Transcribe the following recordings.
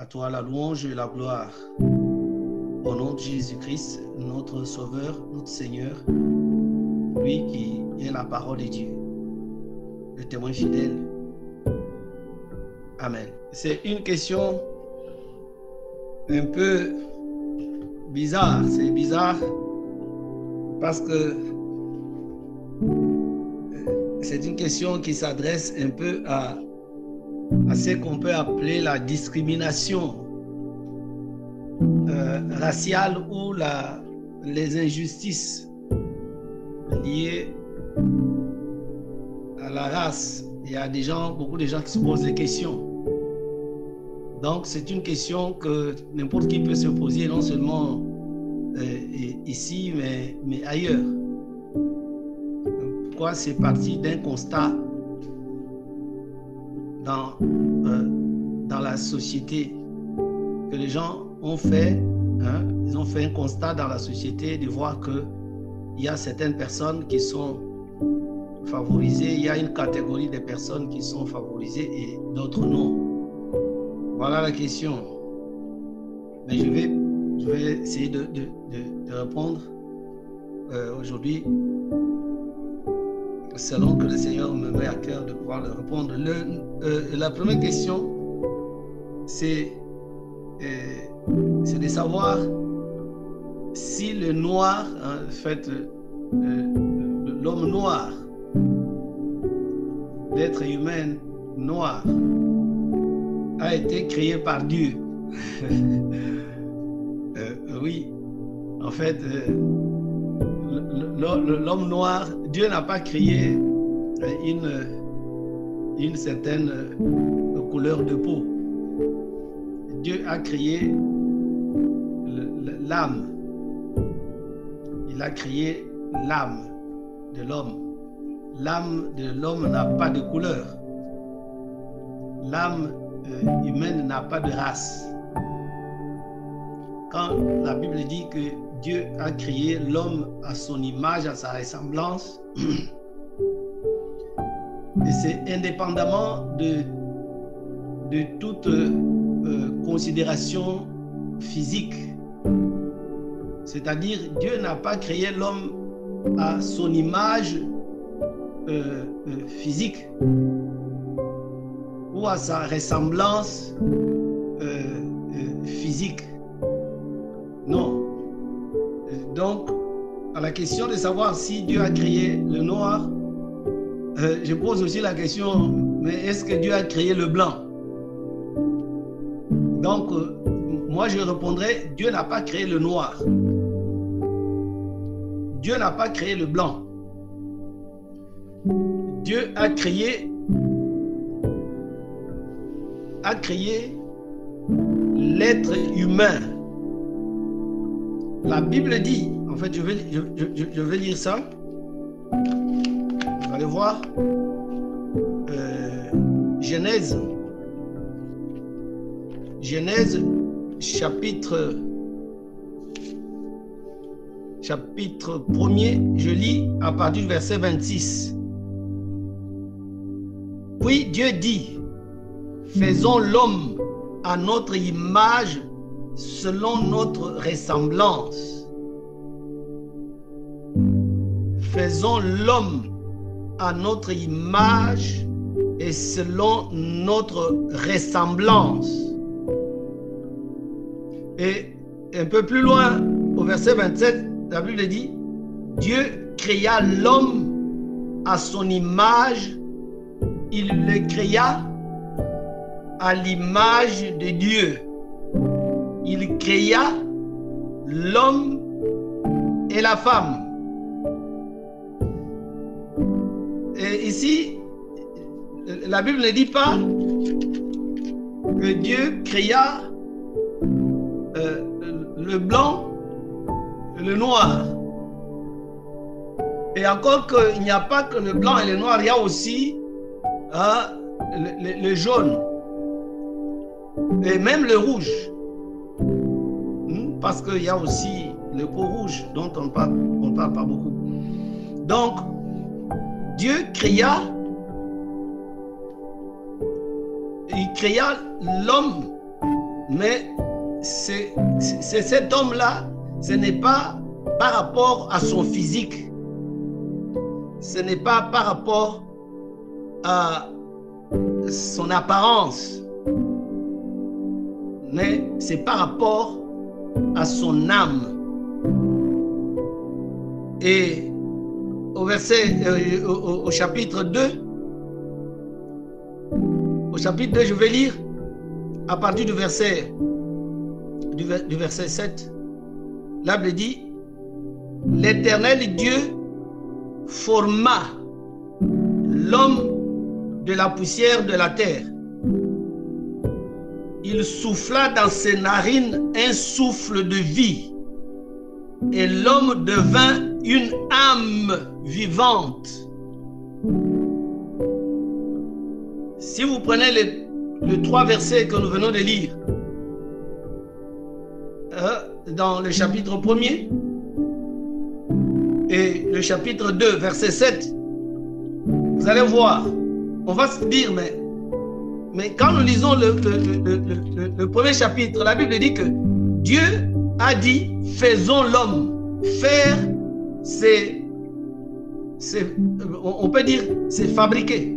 À toi la louange et la gloire. Au nom de Jésus-Christ, notre Sauveur, notre Seigneur, lui qui est la parole de Dieu, le témoin fidèle. Amen. C'est une question un peu bizarre. C'est bizarre parce que c'est une question qui s'adresse un peu à, à ce qu'on peut appeler la discrimination euh, raciale ou la, les injustices liées à la race. Il y a des gens, beaucoup de gens qui se posent des questions. Donc c'est une question que n'importe qui peut se poser, non seulement euh, ici, mais, mais ailleurs. Pourquoi c'est parti d'un constat dans, euh, dans la société que les gens ont fait, hein, ils ont fait un constat dans la société de voir que il y a certaines personnes qui sont favorisées, il y a une catégorie de personnes qui sont favorisées et d'autres non. Voilà la question. Mais je vais, je vais essayer de, répondre euh, aujourd'hui selon que le Seigneur me met à cœur de pouvoir le répondre. Euh, la première question, c'est euh, c'est de savoir si le noir, en fait, l'homme noir, l'être humain noir, a été créé par Dieu. Euh, oui, en fait, euh, l'homme noir, Dieu n'a pas créé une, une certaine couleur de peau. Dieu a créé l'âme. Il a créé l'âme de l'homme. L'âme de l'homme n'a pas de couleur. L'âme euh, humaine n'a pas de race. Quand la Bible dit que Dieu a créé l'homme à son image, à sa ressemblance, et c'est indépendamment de, toute euh, considération physique. C'est-à-dire, Dieu n'a pas créé l'homme à son image euh, physique à sa ressemblance euh, euh, physique. Non. Donc, à la question de savoir si Dieu a créé le noir, euh, je pose aussi la question, mais est-ce que Dieu a créé le blanc? Donc, moi je répondrai, Dieu n'a pas créé le noir. Dieu n'a pas créé le blanc. Dieu a créé a créé l'être humain. La Bible dit, en fait, je vais, je, lire ça. Vous allez voir. Euh, Genèse. Genèse chapitre chapitre 1er, je lis à partir du verset 26. Puis Dieu dit, Faisons l'homme à notre image selon notre ressemblance. Faisons l'homme à notre image et selon notre ressemblance. Et un peu plus loin, au verset 27, la Bible dit, Dieu créa l'homme à son image, il le créa à l'image de Dieu. Il créa l'homme et la femme. Et ici, la Bible ne dit pas que Dieu créa euh, le blanc et le noir. Et encore qu'il n'y a pas que le blanc et le noir, il y a aussi hein, le jaune et même le rouge. Parce qu'il y a aussi le peau rouge dont on ne parle, on parle pas beaucoup. Donc, Dieu créa, il créa l'homme, Mais c'est cet homme-là, ce n'est pas par rapport à son physique. Ce n'est pas par rapport à son apparence. Mais c'est par rapport à son âme. Et au verset, euh, au, chapitre 2, au chapitre 2, je vais lire à partir du verset, du, du verset 7. La Bible dit, l'Éternel Dieu forma l'homme de la poussière de la terre. Il souffla dans ses narines un souffle de vie et l'homme devint une âme vivante. Si vous prenez les, trois versets que nous venons de lire, euh, dans le chapitre 1er et le chapitre 2, verset 7, vous allez voir, on va se dire, mais, mais quand nous lisons le, le premier chapitre, la Bible dit que Dieu a dit, faisons l'homme. Faire, c'est, on peut dire, c'est fabriquer.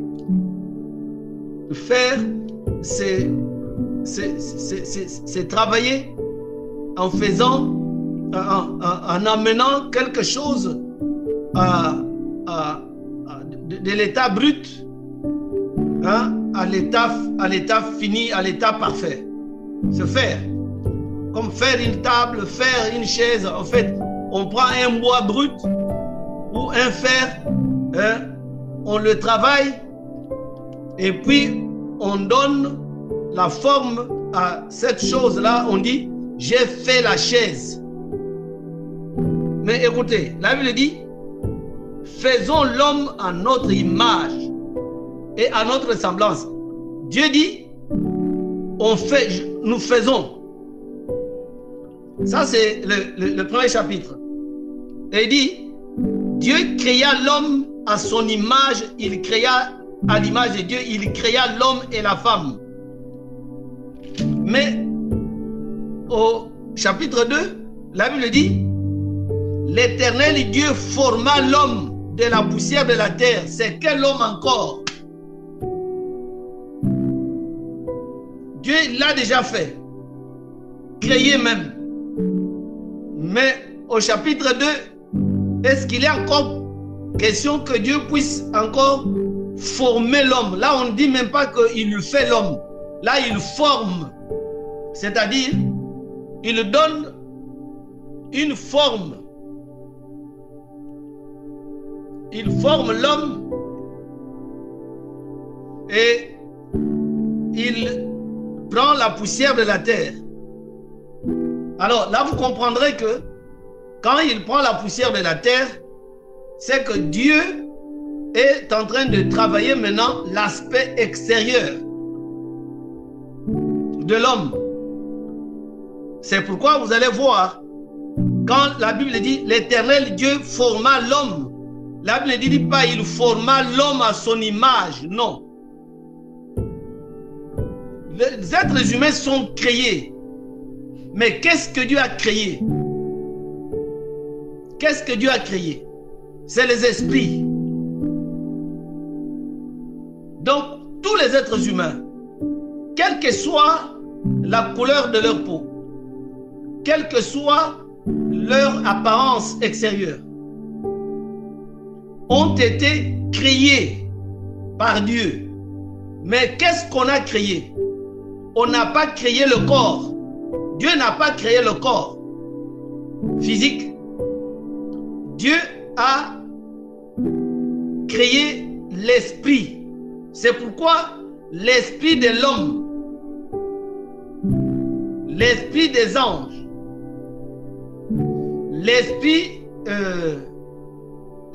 Faire, c'est, c'est travailler en faisant, en, en, amenant quelque chose à, à, de, l'état brut hein, à l'état à fini, à l'état parfait. Se faire. Comme faire une table, faire une chaise. En fait, on prend un bois brut ou un fer, hein, on le travaille et puis on donne la forme à cette chose-là. On dit, j'ai fait la chaise. Mais écoutez, la Bible dit, faisons l'homme à notre image et à notre semblance. Dieu dit, on fait, nous faisons. Ça, c'est le, premier chapitre. Et il dit, Dieu créa l'homme à son image, il créa à l'image de Dieu, il créa l'homme et la femme. Mais au chapitre 2, la Bible dit, l'Éternel Dieu forma l'homme de la poussière de la terre. C'est quel homme encore? Dieu l'a déjà fait. Créé même. Mais au chapitre 2, est-ce qu'il est encore question que Dieu puisse encore former l'homme? Là, on ne dit même pas qu'il fait l'homme. Là, il forme. C'est-à-dire, il donne une forme. Il forme l'homme et il prend la poussière de la terre alors là, vous comprendrez que quand il prend la poussière de la terre, c'est que Dieu est en train de travailler maintenant l'aspect extérieur de l'homme. C'est pourquoi vous allez voir, quand la Bible dit l'éternel Dieu forma l'homme, la Bible ne dit pas il forma l'homme à son image, non. Les êtres humains sont créés mais qu'est-ce que Dieu a créé? Qu'est-ce que Dieu a créé? C'est les esprits. Donc, tous les êtres humains, quelle que soit la couleur de leur peau, quelle que soit leur apparence extérieure, ont été créés par Dieu. Mais qu'est-ce qu'on a créé? On n'a pas créé le corps. Dieu n'a pas créé le corps physique. Dieu a créé l'esprit. C'est pourquoi l'esprit de l'homme, l'esprit des anges, l'esprit euh,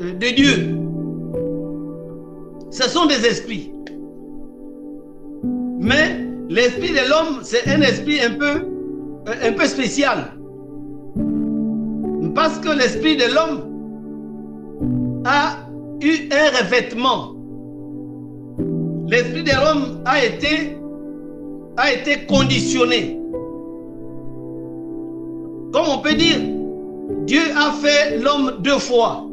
euh, de Dieu, ce sont des esprits. Mais l'esprit de l'homme, c'est un esprit un peu un peu spécial. Parce que l'esprit de l'homme a eu un revêtement. L'esprit de l'homme a été, a été conditionné. peut dire, Dieu a fait l'homme deux fois.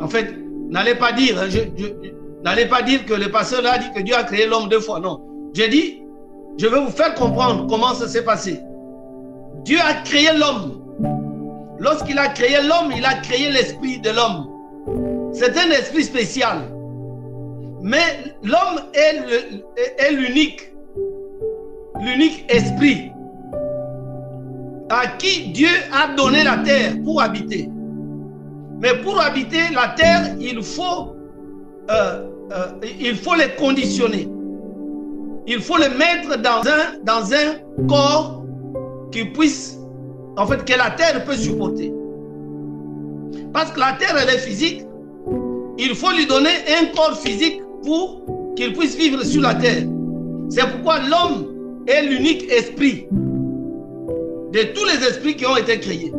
En fait, n'allez pas dire, hein, n'allez pas dire que le pasteur a dit que Dieu a créé l'homme deux fois. Non. J'ai dit, je vais vous faire comprendre comment ça s'est passé. Dieu a créé l'homme. Lorsqu'il a créé l'homme, il a créé l'esprit de l'homme. C'est un esprit spécial. Mais l'homme est l'unique, l'unique esprit à qui Dieu a donné la terre pour habiter. Mais pour habiter la terre, il faut, euh, euh, il faut les conditionner. Il faut les mettre dans un, dans un corps qui puisse, en fait, que la terre peut supporter. Parce que la terre, elle est physique. Il faut lui donner un corps physique pour qu'il puisse vivre sur la terre. C'est pourquoi l'homme est l'unique esprit de tous les esprits qui ont été créés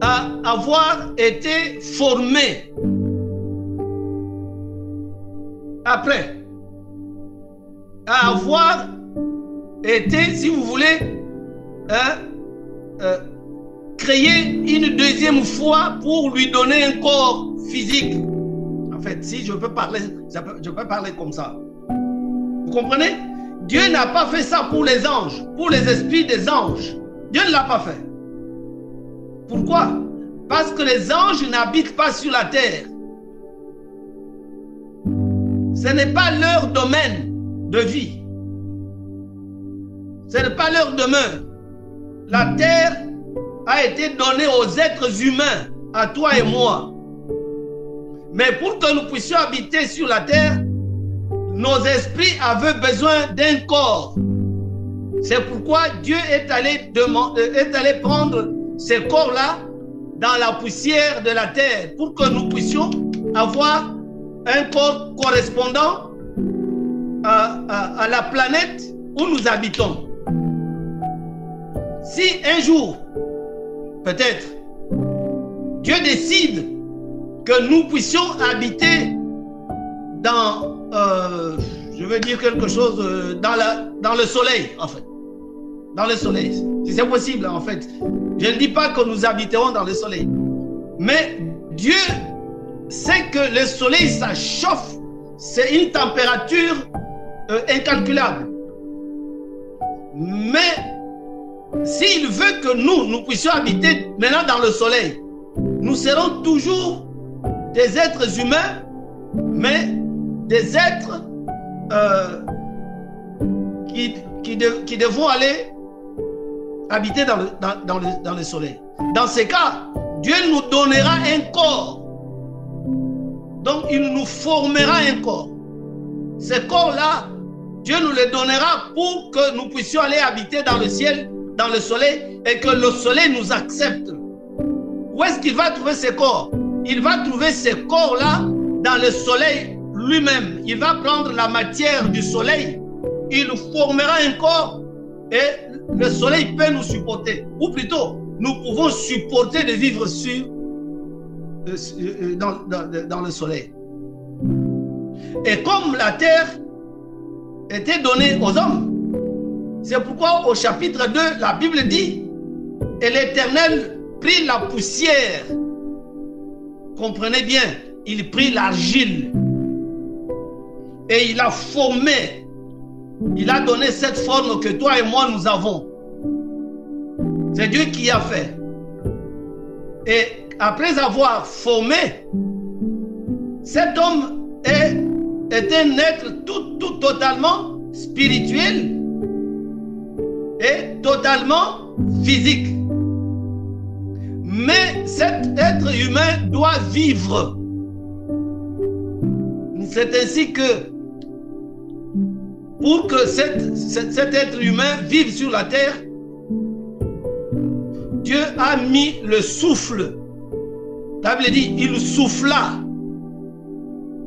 à avoir été formé après à avoir été, si vous voulez, hein, euh, créé une deuxième fois pour lui donner un corps physique. En fait, si je peux parler, je peux parler comme ça. Vous comprenez? Dieu n'a pas fait ça pour les anges, pour les esprits des anges. Dieu ne l'a pas fait. Pourquoi? Parce que les anges n'habitent pas sur la terre. Ce n'est pas leur domaine de vie. Ce n'est pas leur demeure. La terre a été donnée aux êtres humains, à toi et moi. Mais pour que nous puissions habiter sur la terre, nos esprits avaient besoin d'un corps. C'est pourquoi Dieu est allé, euh, est allé prendre ces corps-là dans la poussière de la terre pour que nous puissions avoir un correspondant à, la planète où nous habitons. Si un jour, peut-être, Dieu décide que nous puissions habiter dans, euh, je veux dire quelque chose, euh, dans, dans le soleil, en fait. Dans le soleil. Si c'est possible, en fait. Je ne dis pas que nous habiterons dans le soleil. Mais Dieu sait que le soleil, ça chauffe. C'est une température euh, incalculable. Mais s'il veut que nous, nous puissions habiter maintenant dans le soleil, nous serons toujours des êtres humains, mais des êtres euh, qui, devront aller habiter dans le, dans, le, dans le soleil. Dans ces cas, Dieu nous donnera un corps. Donc il nous formera un corps. Ce corps-là, Dieu nous le donnera pour que nous puissions aller habiter dans le ciel, dans le soleil, et que le soleil nous accepte. Où est-ce qu'il va trouver ce corps? Il va trouver ce corps-là dans le soleil lui-même. Il va prendre la matière du soleil, il formera un corps, et le soleil peut nous supporter. Ou plutôt, nous pouvons supporter de vivre sur, euh, euh, dans, dans le soleil. Et comme la terre était donné aux hommes. C'est pourquoi au chapitre 2, la Bible dit, et l'Éternel prit la poussière. Comprenez bien, il prit l'argile et il a formé, il a donné cette forme que toi et moi nous avons. C'est Dieu qui a fait. Et après avoir formé, cet homme est est un être tout, tout totalement spirituel et totalement physique. Mais cet être humain doit vivre. C'est ainsi que pour que cet, cet, être humain vive sur la terre, Dieu a mis le souffle. La Bible dit, il souffla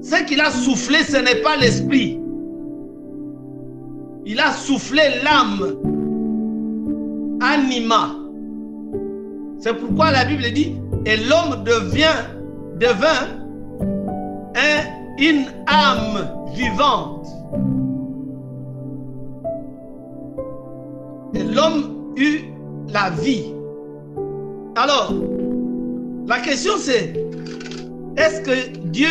ce qu'il a soufflé, ce n'est pas l'esprit. Il a soufflé l'âme, anima. C'est pourquoi la Bible dit, et l'homme devient, devint un, une âme vivante. Et l'homme, eu la vie. Alors, la question c'est, est-ce que Dieu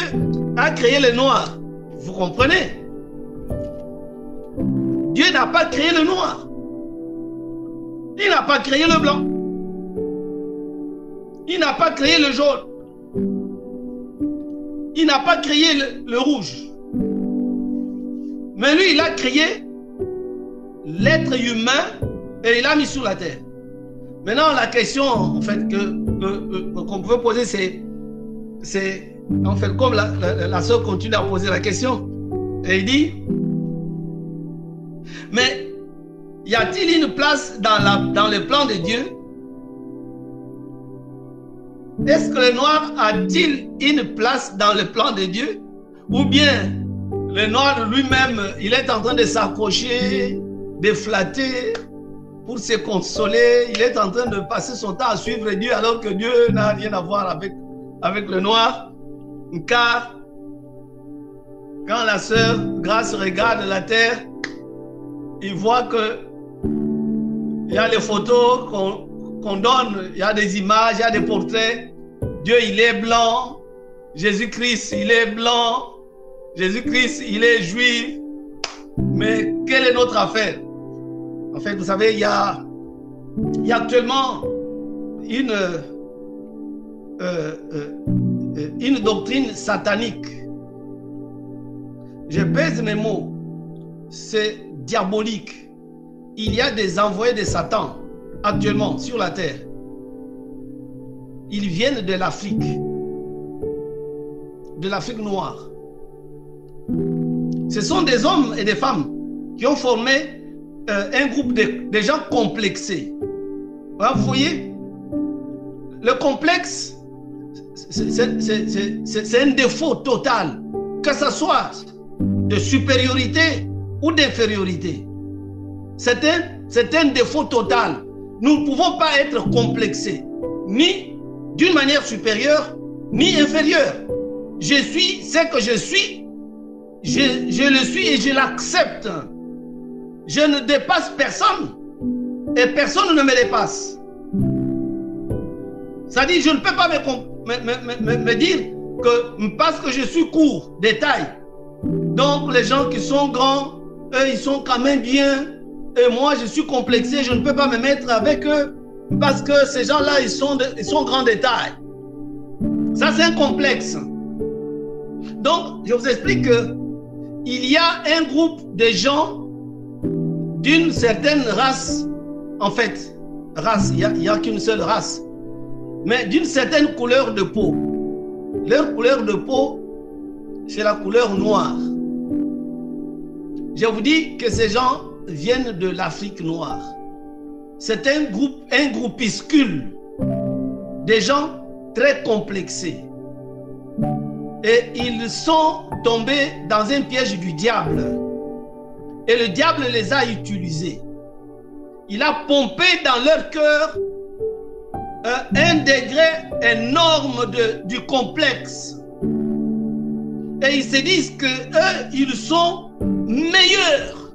a créé le noir? Vous comprenez? Dieu n'a pas créé le noir. Il n'a pas créé le blanc. Il n'a pas créé le jaune. Il n'a pas créé le, rouge. Mais lui, il a créé l'être humain et il l'a mis sur la terre. Maintenant, la question, en fait, que, qu'on peut poser, c'est, c'est, en fait, comme la, la, soeur continue à poser la question, il dit, mais y a-t-il une place dans, la, dans le plan de Dieu? Est-ce que le noir a-t-il une place dans le plan de Dieu? Ou bien le noir lui-même, il est en train de s'accrocher, de flatter? Pour se consoler. Il est en train de passer son temps à suivre Dieu alors que Dieu n'a rien à voir avec, le noir. Car quand la sœur Grâce regarde la terre, il voit que il y a des photos qu'on donne, il y a des images, il y a des portraits. Dieu, il est blanc. Jésus-Christ, il est blanc. Jésus-Christ, il est juif. Mais quelle est notre affaire? En fait, vous savez, il y a, il y a actuellement une, euh, euh, une doctrine satanique. Je pèse mes mots. C'est diabolique. Il y a des envoyés de Satan actuellement sur la terre. Ils viennent de l'Afrique, de l'Afrique noire. Ce sont des hommes et des femmes qui ont formé euh, un groupe de, gens complexés. vous voyez, le complexe, c'est un défaut total, que ce soit de supériorité ou d'infériorité. C'est un, un défaut total. Nous ne pouvons pas être complexés, ni d'une manière supérieure, ni inférieure. Je suis ce que je suis, je, je le suis et je l'accepte. Je ne dépasse personne et personne ne me dépasse. Dit, je ne peux pas me, dire que parce que je suis court de taille, donc les gens qui sont grands, eux, ils sont quand même bien. Et moi, je suis complexé, je ne peux pas me mettre avec eux parce que ces gens-là, ils sont, grands détails. Ça, c'est un complexe. Donc, je vous explique que il y a un groupe de gens d'une certaine race, en fait, race, il n'y a, qu'une seule race, mais d'une certaine couleur de peau. Leur couleur de peau, c'est la couleur noire. Je vous dis que ces gens viennent de l'Afrique noire. C'est un groupe, un groupuscule des gens très complexés. Et ils sont tombés dans un piège du diable. Et le diable les a utilisés. Il a pompé dans leur cœur euh, un degré énorme du complexe. Et ils se disent que eux, ils sont meilleurs.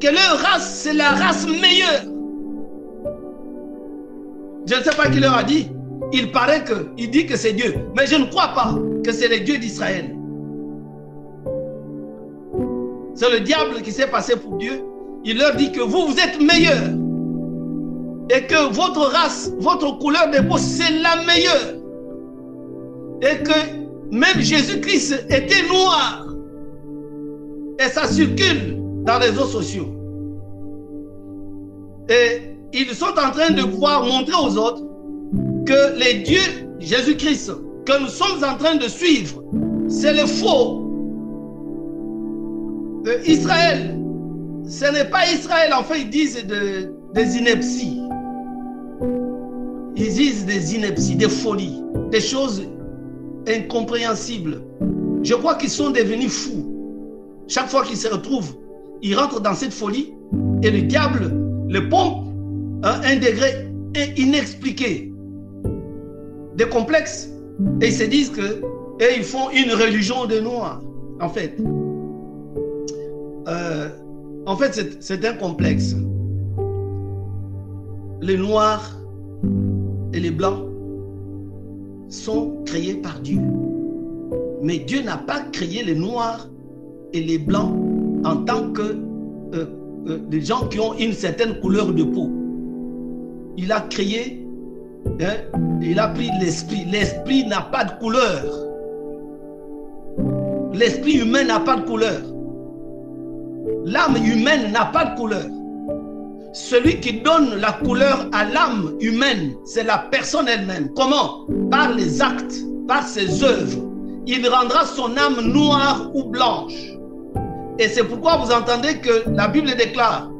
Que leur race, c'est la race meilleure. Je ne sais pas qui leur a dit. Il paraît que, il dit que c'est Dieu. Mais je ne crois pas que c'est le Dieu d'Israël. C'est le diable qui s'est passé pour Dieu. Il leur dit que vous, vous êtes meilleurs. Et que votre race, votre couleur de peau, c'est la meilleure. Et que même Jésus-Christ était noir. Et ça circule dans les réseaux sociaux. Et ils sont en train de pouvoir montrer aux autres que les dieux Jésus-Christ que nous sommes en train de suivre, c'est le faux. Israël, ce n'est pas Israël, en fait, ils disent des inepties. Ils disent des inepties, des folies, des choses incompréhensibles. Je crois qu'ils sont devenus fous. Chaque fois qu'ils se retrouvent, ils rentrent dans cette folie et le diable le pompe à un degré inexpliqué, des complexes. Et ils se disent que ils font une religion de noirs, en fait. Euh, en fait, c'est un complexe. les noirs et les blancs sont créés par Dieu. Mais Dieu n'a pas créé les noirs et les blancs en tant que euh, euh, des gens qui ont une certaine couleur de peau. Il a créé, hein, il a pris l'esprit. L'esprit n'a pas de couleur. L'esprit humain n'a pas de couleur. L'âme humaine n'a pas de couleur. Celui qui donne la couleur à l'âme humaine, c'est la personne elle-même. Comment? Par les actes, par ses œuvres. Il rendra son âme noire ou blanche. Et c'est pourquoi vous entendez que la Bible déclare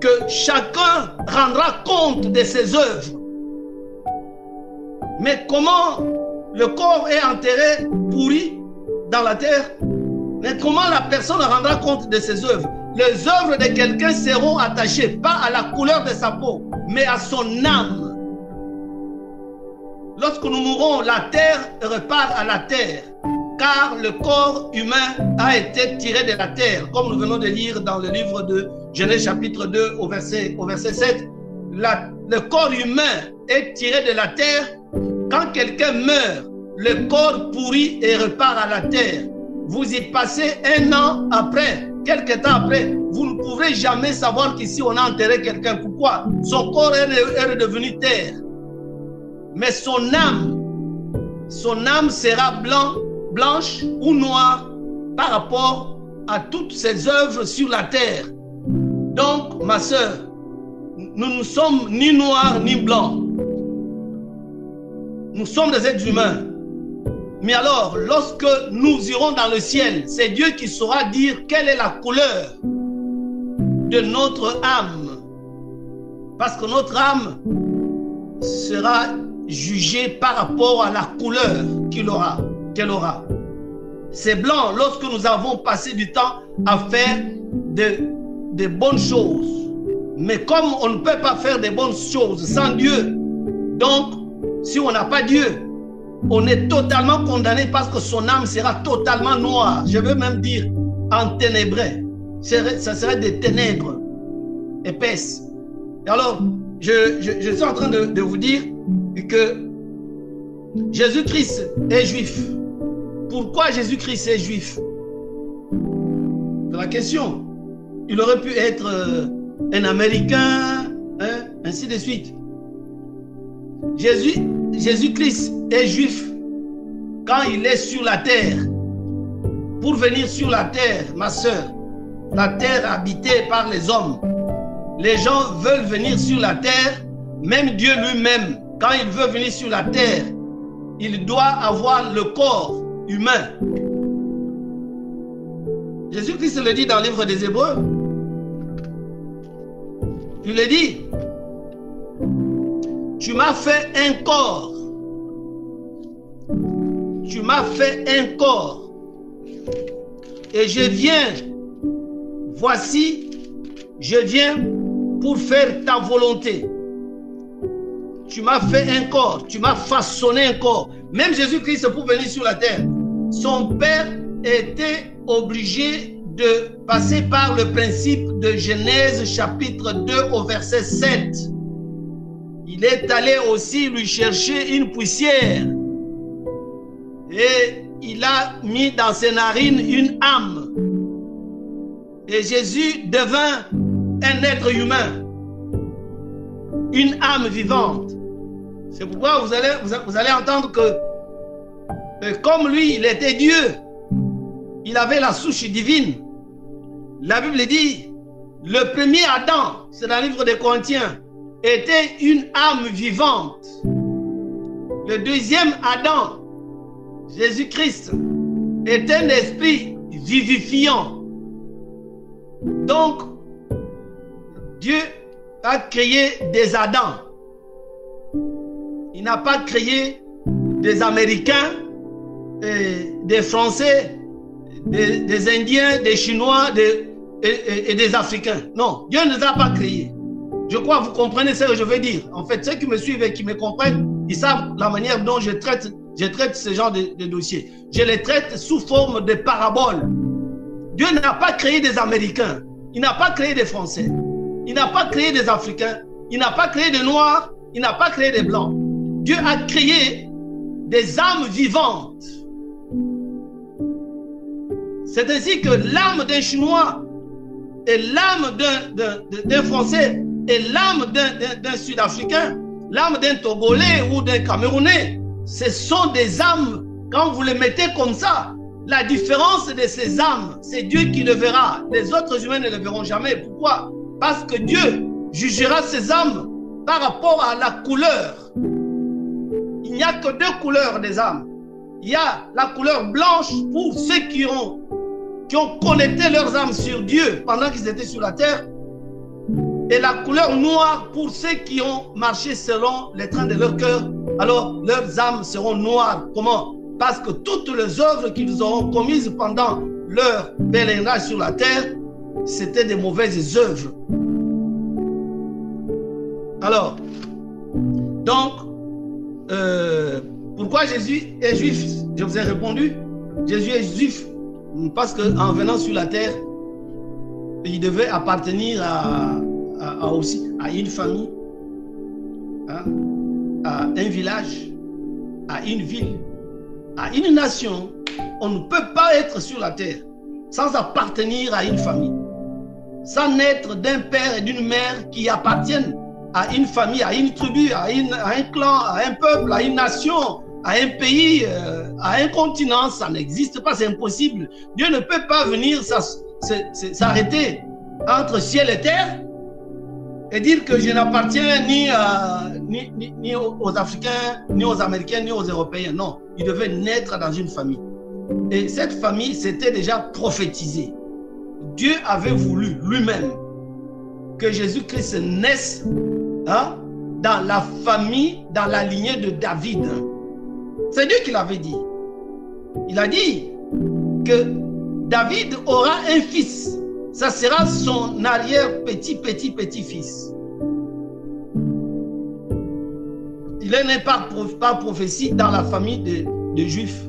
que chacun rendra compte de ses œuvres. Mais comment le corps est enterré, pourri dans la terre? Mais comment la personne rendra compte de ses œuvres? Les œuvres de quelqu'un seront attachées pas à la couleur de sa peau, mais à son âme. Lorsque nous mourrons, la terre repart à la terre car le corps humain a été tiré de la terre, comme nous venons de lire dans le livre de Genèse chapitre 2 au verset, au verset 7. le corps humain est tiré de la terre. Quand quelqu'un meurt, le corps pourrit et repart à la terre. Vous y passez un an après, quelques temps après, vous ne pourrez jamais savoir qu'ici on a enterré quelqu'un. Pourquoi? Son corps est, redevenu terre. Mais son âme, son âme sera blanc blanche ou noire par rapport à toutes ses œuvres sur la terre. Donc, ma soeur, nous ne sommes ni noirs ni blancs. Nous sommes des êtres humains. Mais alors, lorsque nous irons dans le ciel, c'est Dieu qui saura dire quelle est la couleur de notre âme. Parce que notre âme sera jugée par rapport à la couleur qu'il aura qu'elle aura. C'est blanc lorsque nous avons passé du temps à faire de, bonnes choses. Mais comme on ne peut pas faire de bonnes choses sans Dieu, donc si on n'a pas Dieu, on est totalement condamné parce que son âme sera totalement noire. Je veux même dire enténébré. Ça serait des ténèbres épaisses. alors, je, suis en train de, de vous dire que Jésus-Christ est juif pourquoi Jésus-Christ est juif? C'est la question. Il aurait pu être euh, un Américain, hein, ainsi de suite. Jésus, Jésus-Christ est juif quand il est sur la terre. Pour venir sur la terre, ma soeur, la terre habitée par les hommes. Les gens veulent venir sur la terre, même Dieu lui-même, quand il veut venir sur la terre, il doit avoir le corps humain. Jésus-Christ le dit dans le livre des Hébreux. Il le dit. Tu m'as fait un corps. Tu m'as fait un corps. Et je viens. Voici, je viens pour faire ta volonté. Tu m'as fait un corps. Tu m'as façonné un corps. Même Jésus-Christ, pour venir sur la terre, son père était obligé de passer par le principe de Genèse chapitre 2 au verset 7. Il est allé aussi lui chercher une poussière et il a mis dans ses narines une âme. Et Jésus devint un être humain, une âme vivante. C'est pourquoi vous allez, vous allez entendre que comme lui, il était Dieu, il avait la souche divine. La Bible dit, le premier Adam, c'est dans le livre des Corinthiens, était une âme vivante. Le deuxième Adam, Jésus-Christ, est un esprit vivifiant. Donc, Dieu a créé des Adams. Il n'a pas créé des Américains, des Français, des, Indiens, des Chinois et, des Africains. Non, Dieu ne les a pas créés. Je crois que vous comprenez ce que je veux dire. En fait, ceux qui me suivent et qui me comprennent, ils savent la manière dont je traite, je traite ce genre de, de dossiers. Je les traite sous forme de paraboles. Dieu n'a pas créé des Américains. Il n'a pas créé des Français. Il n'a pas créé des Africains. Il n'a pas créé des noirs, il n'a pas créé des blancs. Dieu a créé des âmes vivantes. C'est ainsi que l'âme d'un Chinois et l'âme d'un Français et l'âme d'un Sud-Africain, l'âme d'un Togolais ou d'un Camerounais, ce sont des âmes, quand vous les mettez comme ça, la différence de ces âmes, c'est Dieu qui le verra. Les autres humains ne le verront jamais. Pourquoi? Parce que Dieu jugera ces âmes par rapport à la couleur. Il n'y a que deux couleurs des âmes. Il y a la couleur blanche pour ceux qui ont, qui ont connecté leurs âmes sur Dieu pendant qu'ils étaient sur la terre. Et la couleur noire pour ceux qui ont marché selon les trains de leur cœur. Alors leurs âmes seront noires. Comment? Parce que toutes les œuvres qu'ils auront commises pendant leur pèlerinage sur la terre, c'était des mauvaises œuvres. Alors, donc, euh, pourquoi Jésus est juif? Je vous ai répondu. Jésus est juif parce qu'en venant sur la terre, il devait appartenir à, aussi à une famille, hein, à un village, à une ville, à une nation. On ne peut pas être sur la terre sans appartenir à une famille, sans naître d'un père et d'une mère qui appartiennent à une famille, à une tribu, à, un clan, à un peuple, à une nation, à un pays, euh, à un continent, ça n'existe pas, c'est impossible. Dieu ne peut pas venir s'arrêter entre ciel et terre et dire que je n'appartiens ni, aux Africains, ni aux Américains, ni aux Européens. Non, il devait naître dans une famille. Et cette famille, s'était déjà prophétisé. Dieu avait voulu lui-même que Jésus-Christ naisse Hein? dans la famille, dans la lignée de David. C'est Dieu qui l'avait dit. Il a dit que David aura un fils. Ça sera son arrière petit, petit, petit fils. Il est né par, par prophétie dans la famille de, de Juifs.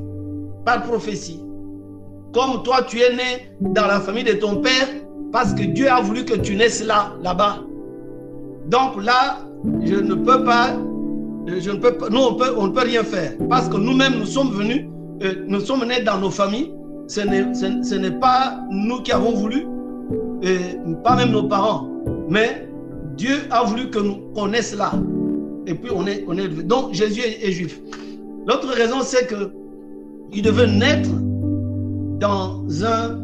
Par prophétie. Comme toi, tu es né dans la famille de ton père parce que Dieu a voulu que tu naisses là, là-bas. Donc là, je ne peux pas, je ne peux nous on, peut, on ne peut rien faire parce que nous-mêmes nous sommes venus, euh, nous sommes nés dans nos familles. Ce n'est pas nous qui avons voulu, pas même nos parents, mais Dieu a voulu que nous connaissions là. Et puis on est, on est donc Jésus est, est juif. L'autre raison, c'est que il devait naître dans un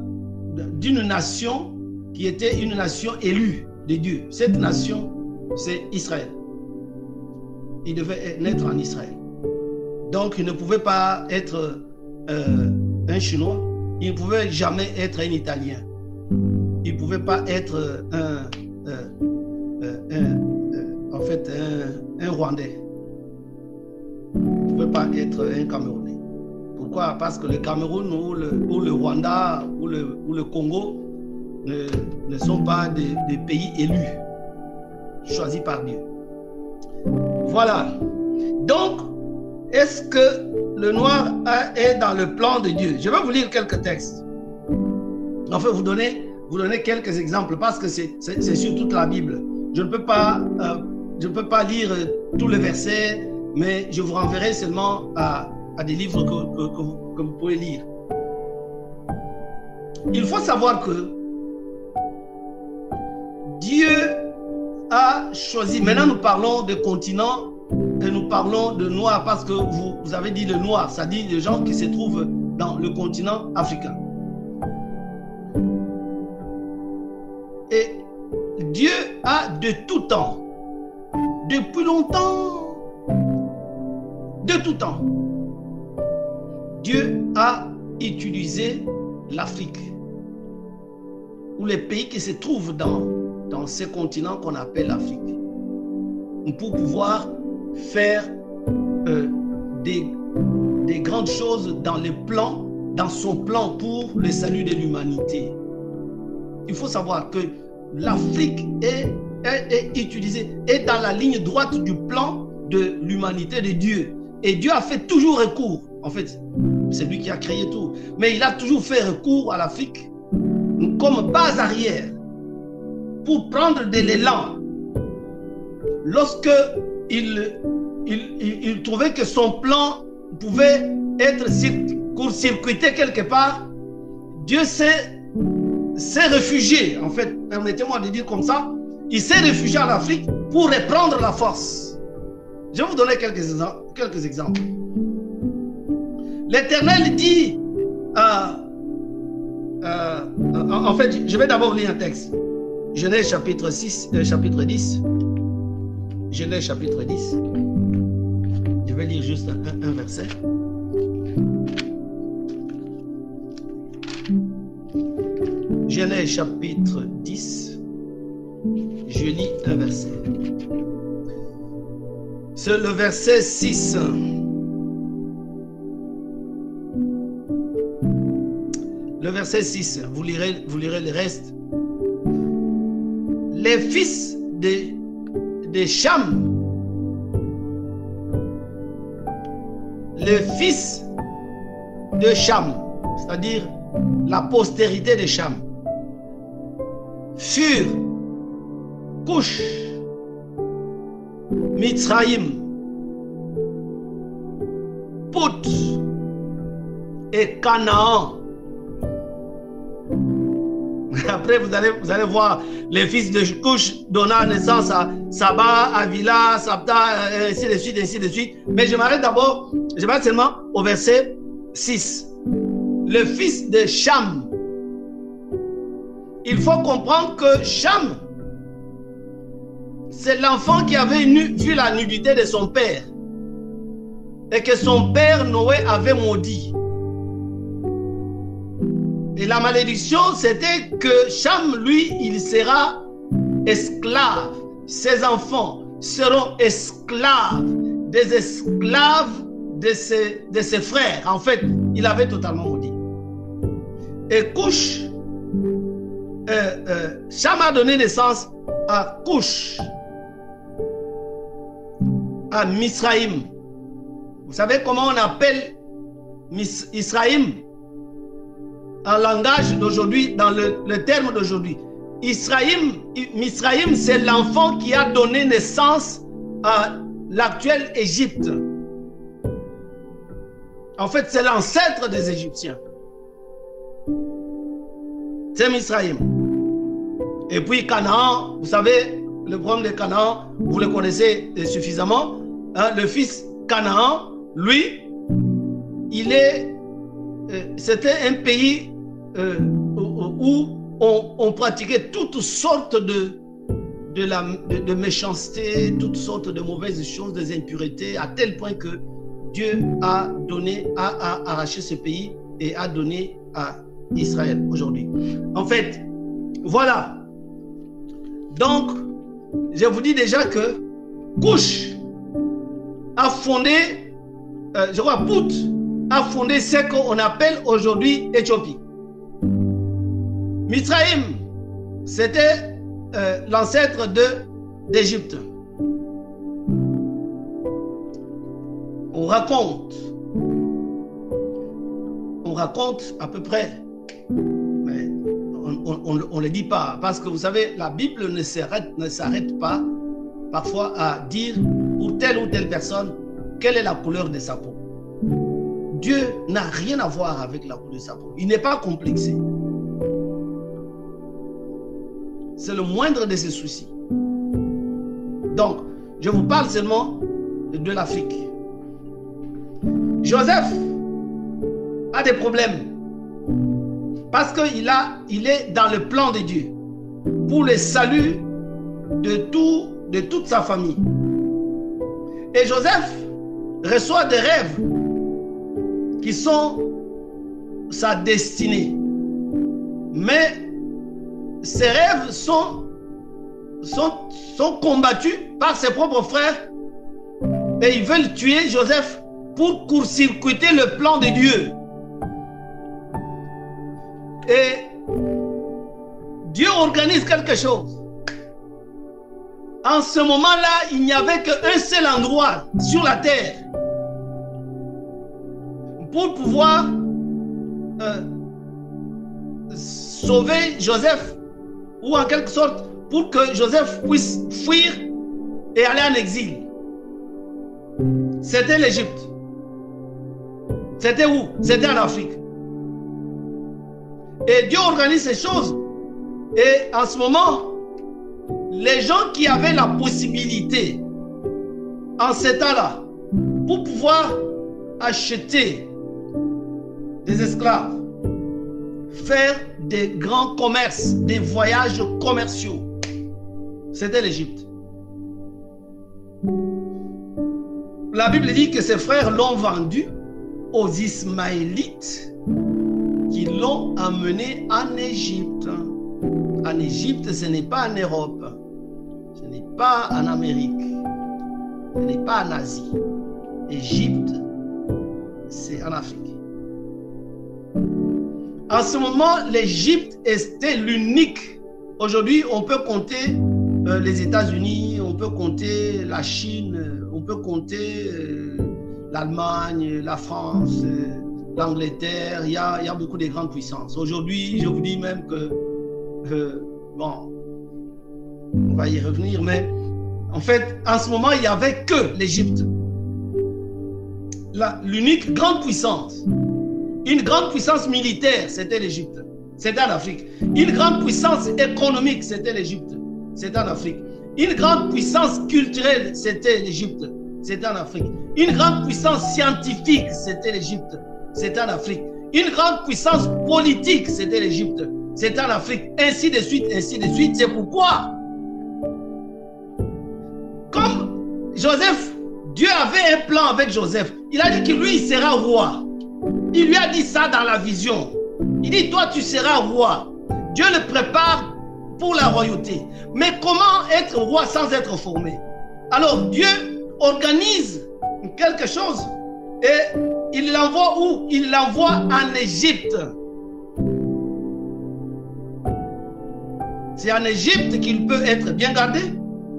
d'une nation qui était une nation élue de Dieu. Cette nation c'est Israël. Il devait naître en Israël. Donc il ne pouvait pas être euh, un Chinois. Il ne pouvait jamais être un Italien. Ne pas être un, euh, euh, en fait, un, Rwandais. Il ne pouvait pas être un Camerounais. Pourquoi? Parce que le Cameroun ou le, Rwanda ou le, ou le Congo ne, sont pas des pays élus choisi par Dieu. Voilà. Donc, est-ce que le noir est dans le plan de Dieu? Je vais vous lire quelques textes. Enfin, vous donner, vous donner quelques exemples parce que c'est sur toute la Bible. Je ne peux pas, euh, je ne peux pas lire tous les versets, mais je vous renverrai seulement à, des livres que, que vous pouvez lire. Il faut savoir que Dieu a choisi. Maintenant, nous parlons de continent et nous parlons de noir parce que vous, vous avez dit le noir, ça dit les gens qui se trouvent dans le continent africain. De tout temps, depuis longtemps, de tout temps, Dieu a utilisé l'Afrique ou les pays qui se trouvent dans ce continent qu'on appelle l'Afrique pour pouvoir faire euh, des, des grandes choses dans les plans, dans son plan pour le salut de l'humanité. Il faut savoir que l'Afrique est, est, est utilisée, est dans la ligne droite du plan de l'humanité de Dieu. Et Dieu a fait toujours recours. En fait, c'est lui qui a créé tout. Mais il a toujours fait recours à l'Afrique comme base arrière pour prendre de l'élan lorsque il, il, trouvait que son plan pouvait être court-circuité quelque part, Dieu s'est réfugié, en fait, permettez-moi de dire comme ça, il s'est réfugié en Afrique pour reprendre la force. Je vais vous donner quelques, exemples. L'Éternel dit, euh, euh, en fait, je vais d'abord lire un texte. Genèse chapitre 6, euh, chapitre 10. Genèse chapitre 10. Je vais lire juste un, un verset. Genèse chapitre 10. Je lis un verset. C'est le verset 6. Le verset 6, vous lirez, vous lirez le reste. Les fils de, de Cham, les fils de Cham, c'est-à-dire la postérité de Cham, furent Couche, Mitzraïm, Put et Canaan. Après, vous allez, vous allez voir les fils de Couche donnant naissance à Saba, Avila, Sabta, ainsi de suite, ainsi de suite. Mais je m'arrête d'abord, je m'arrête seulement au verset 6. Le fils de Cham. Il faut comprendre que Cham, c'est l'enfant qui avait vu la nudité de son père et que son père Noé avait maudit. Et la malédiction, c'était que Cham, lui, il sera esclave. Ses enfants seront esclaves, des esclaves de ses, de ses frères. En fait, il avait totalement maudit. Et Couche, euh, euh, Cham a donné naissance à Couche à Misraïm. Vous savez comment on appelle Israël en langage d'aujourd'hui, dans le, terme d'aujourd'hui. Misraïm, c'est l'enfant qui a donné naissance à l'actuelle Égypte. En fait, c'est l'ancêtre des Égyptiens. C'est Misraïm. Et puis Canaan, vous savez, le problème de Canaan, vous le connaissez suffisamment. Hein, le fils Canaan, lui, il est, euh, c'était un pays euh, où on, pratiquait toutes sortes de, de, méchanceté, toutes sortes de mauvaises choses, des impuretés, à tel point que Dieu a donné, a, a arraché ce pays et a donné à Israël aujourd'hui. En fait, voilà. Donc, je vous dis déjà que Couche a fondé, euh, je crois, Pout a fondé ce qu'on appelle aujourd'hui Éthiopie. Mitzrayim, c'était euh, l'ancêtre d'Égypte. On raconte, on raconte à peu près, mais on ne le dit pas, parce que vous savez, la Bible ne s'arrête pas parfois à dire pour telle ou telle personne quelle est la couleur de sa peau. Dieu n'a rien à voir avec la couleur de sa peau. Il n'est pas complexé. C'est le moindre de ses soucis. Donc, je vous parle seulement de l'Afrique. Joseph a des problèmes parce qu'il il est dans le plan de Dieu pour le salut de tout de toute sa famille. Et Joseph reçoit des rêves qui sont sa destinée. Mais ces rêves sont, sont, sont combattus par ses propres frères et ils veulent tuer Joseph pour court-circuiter le plan de Dieu. Et Dieu organise quelque chose. En ce moment-là, il n'y avait qu'un seul endroit sur la terre pour pouvoir euh, sauver Joseph, ou en quelque sorte pour que Joseph puisse fuir et aller en exil. C'était l'Égypte. C'était où? C'était en Afrique. Et Dieu organise ces choses. Et en ce moment, les gens qui avaient la possibilité, en ce temps-là, pour pouvoir acheter des esclaves, faire des grands commerces, des voyages commerciaux, c'était l'Égypte. La Bible dit que ses frères l'ont vendu aux Ismaélites qui l'ont amené en Égypte. En Égypte, ce n'est pas en Europe, ce n'est pas en Amérique, ce n'est pas en Asie. Égypte, c'est en Afrique. En ce moment, l'Égypte était l'unique. Aujourd'hui, on peut compter euh, les États-Unis, on peut compter la Chine, on peut compter euh, l'Allemagne, la France, euh, l'Angleterre. Il y, a, il y a beaucoup de grandes puissances. Aujourd'hui, je vous dis même que, bon, on va y revenir, mais en fait, en ce moment, il n'y avait que l'Égypte. L'unique grande puissance. Une grande puissance militaire, c'était l'Égypte. C'était en Afrique. Une grande puissance économique, c'était l'Égypte. C'était en Afrique. Une grande puissance culturelle, c'était l'Égypte. C'était en Afrique. Une grande puissance scientifique, c'était l'Égypte. C'était en Afrique. Une grande puissance politique, c'était l'Égypte. C'était en Afrique. Ainsi de suite, ainsi de suite. C'est pourquoi, Joseph, Dieu avait un plan avec Joseph. Il a dit que lui, il sera roi. Il lui a dit ça dans la vision. Il dit, toi, tu seras roi. Dieu le prépare pour la royauté. Mais comment être roi sans être formé? Alors Dieu organise quelque chose et il l'envoie où? Il l'envoie en Égypte. C'est en Égypte qu'il peut être bien gardé.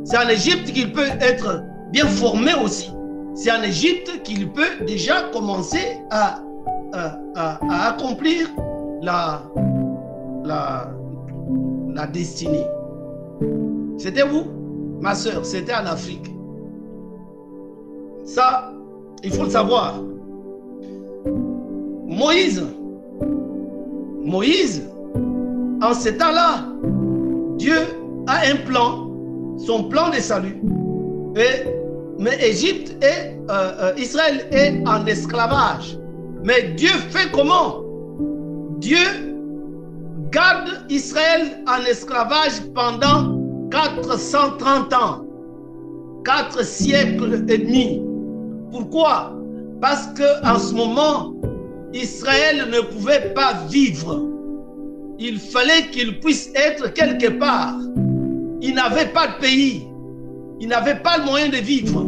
C'est en Égypte qu'il peut être bien formé aussi. C'est en Égypte qu'il peut déjà commencer à accomplir la, la, destinée. C'était où? Ma soeur, c'était en Afrique. Ça, il faut le savoir. Moïse, Moïse, en ce temps-là, Dieu a un plan, son plan de salut. Et, mais Égypte et euh, euh, Israël est en esclavage. Mais Dieu fait comment? Dieu garde Israël en esclavage pendant 430 ans. 4 siècles et demi. Pourquoi? Parce que en ce moment, Israël ne pouvait pas vivre. Il fallait qu'il puisse être quelque part. Il n'avait pas de pays. Il n'avait pas le moyen de vivre.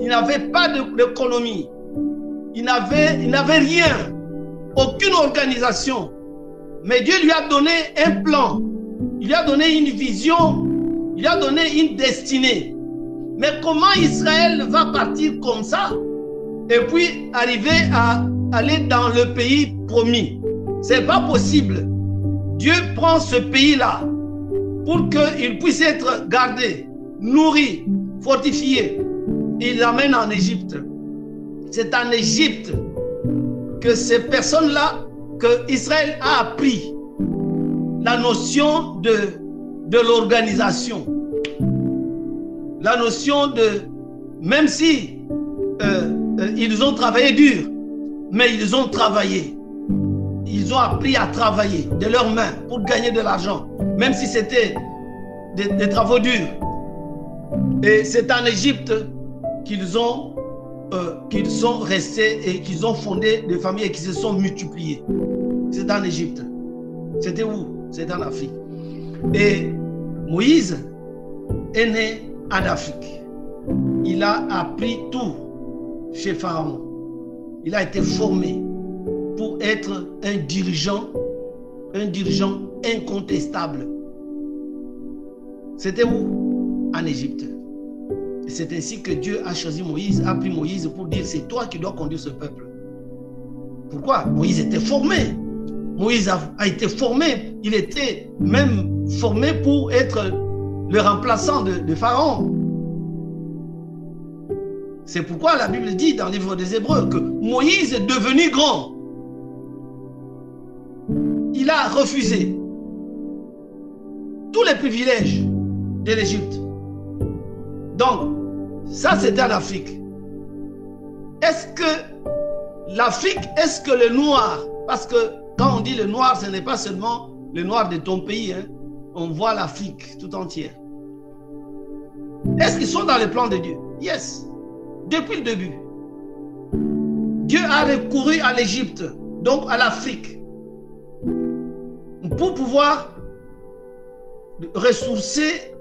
Il n'avait pas d'économie. Il n'avait, il n'avait rien, aucune organisation. Mais Dieu lui a donné un plan. Il lui a donné une vision. Il lui a donné une destinée. Mais comment Israël va partir comme ça et puis arriver à aller dans le pays promis? C'est pas possible. Dieu prend ce pays-là pour qu'il puisse être gardé, nourri, fortifié. Il l'amène en Égypte. C'est en Égypte que ces personnes-là, que Israël a appris la notion de, l'organisation. La notion de, même si euh, euh, ils ont travaillé dur, mais ils ont travaillé. Ils ont appris à travailler de leurs mains pour gagner de l'argent, même si c'était des travaux durs. Et c'est en Égypte qu'ils ont euh, qu'ils sont restés et qu'ils ont fondé des familles et qui se sont multipliées. C'est en Égypte. C'était où? C'est en Afrique. Et Moïse est né en Afrique. Il a appris tout chez Pharaon. Il a été formé pour être un dirigeant, un dirigeant incontestable. C'était où? En Égypte. C'est ainsi que Dieu a choisi Moïse, a pris Moïse pour dire c'est toi qui dois conduire ce peuple. Pourquoi? Moïse était formé. Moïse a, été formé. Il était même formé pour être le remplaçant de, Pharaon. C'est pourquoi la Bible dit dans le livre des Hébreux que Moïse est devenu grand. Il a refusé tous les privilèges de l'Égypte. Donc, ça c'était en Afrique. Est-ce que l'Afrique, est-ce que le noir, parce que quand on dit le noir, ce n'est pas seulement le noir de ton pays, hein, on voit l'Afrique tout entière. Est-ce qu'ils sont dans le plan de Dieu? Yes. Depuis le début. Dieu a recouru à l'Égypte, donc à l'Afrique, pour pouvoir ressourcer